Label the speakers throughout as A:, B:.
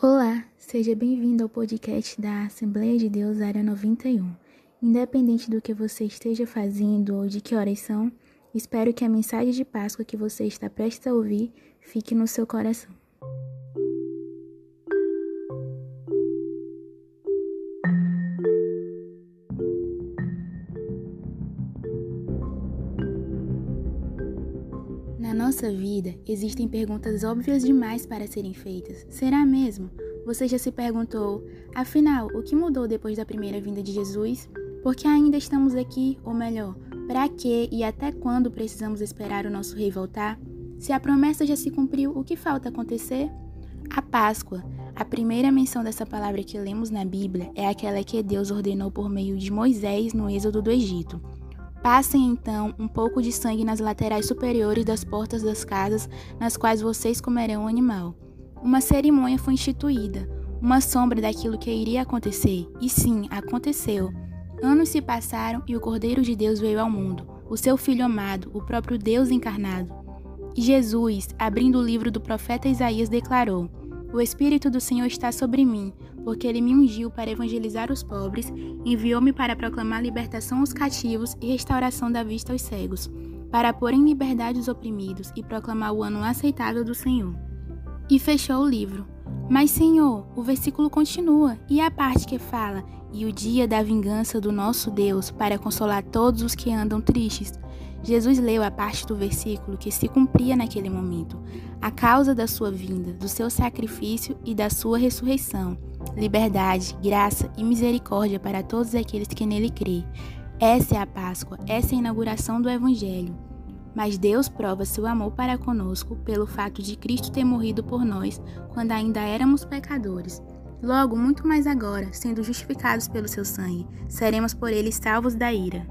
A: Olá, seja bem-vindo ao podcast da Assembleia de Deus Área 91. Independente do que você esteja fazendo ou de que horas são, espero que a mensagem de Páscoa que você está prestes a ouvir fique no seu coração. Nossa vida, existem perguntas óbvias demais para serem feitas. Será mesmo? Você já se perguntou, afinal, o que mudou depois da primeira vinda de Jesus? Por que ainda estamos aqui? Ou melhor, para que e até quando precisamos esperar o nosso rei voltar? Se a promessa já se cumpriu, o que falta acontecer? A Páscoa. A primeira menção dessa palavra que lemos na Bíblia é aquela que Deus ordenou por meio de Moisés no êxodo do Egito. Passem então um pouco de sangue nas laterais superiores das portas das casas nas quais vocês comerão o animal. Uma cerimônia foi instituída, uma sombra daquilo que iria acontecer, e sim, aconteceu. Anos se passaram e o Cordeiro de Deus veio ao mundo, o seu Filho amado, o próprio Deus encarnado. E Jesus, abrindo o livro do profeta Isaías, declarou: O Espírito do Senhor está sobre mim, porque ele me ungiu para evangelizar os pobres, enviou-me para proclamar libertação aos cativos e restauração da vista aos cegos, para pôr em liberdade os oprimidos e proclamar o ano aceitável do Senhor. E fechou o livro. Mas, Senhor, o versículo continua, e a parte que fala: E o dia da vingança do nosso Deus, para consolar todos os que andam tristes. Jesus leu a parte do versículo que se cumpria naquele momento, a causa da sua vinda, do seu sacrifício e da sua ressurreição liberdade, graça e misericórdia para todos aqueles que nele crê. Essa é a Páscoa, essa é a inauguração do Evangelho. Mas Deus prova seu amor para conosco pelo fato de Cristo ter morrido por nós quando ainda éramos pecadores. Logo, muito mais agora, sendo justificados pelo seu sangue, seremos por ele salvos da ira.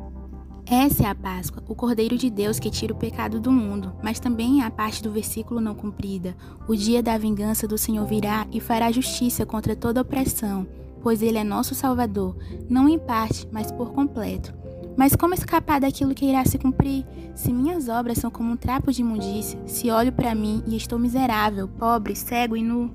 A: Essa é a Páscoa, o Cordeiro de Deus que tira o pecado do mundo, mas também é a parte do versículo não cumprida. O dia da vingança do Senhor virá e fará justiça contra toda opressão, pois Ele é nosso Salvador, não em parte, mas por completo. Mas como escapar daquilo que irá se cumprir? Se minhas obras são como um trapo de imundícia, se olho para mim e estou miserável, pobre, cego e nu,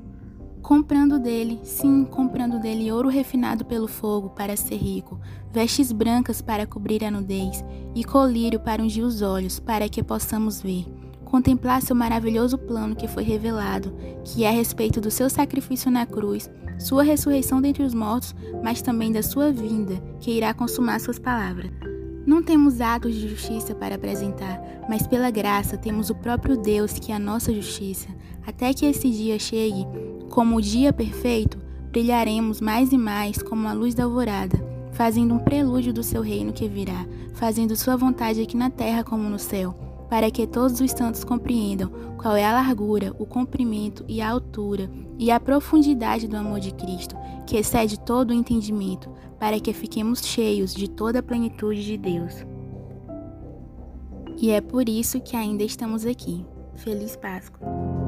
A: comprando dele, sim, comprando dele ouro refinado pelo fogo para ser rico, vestes brancas para cobrir a nudez e colírio para ungir os olhos, para que possamos ver, contemplar seu maravilhoso plano que foi revelado, que é a respeito do seu sacrifício na cruz, sua ressurreição dentre os mortos, mas também da sua vinda, que irá consumar suas palavras. Não temos atos de justiça para apresentar, mas pela graça temos o próprio Deus que é a nossa justiça. Até que esse dia chegue, como o dia perfeito, brilharemos mais e mais como a luz da alvorada, fazendo um prelúdio do seu reino que virá, fazendo sua vontade aqui na terra como no céu, para que todos os santos compreendam qual é a largura, o comprimento e a altura e a profundidade do amor de Cristo, que excede todo o entendimento, para que fiquemos cheios de toda a plenitude de Deus. E é por isso que ainda estamos aqui. Feliz Páscoa!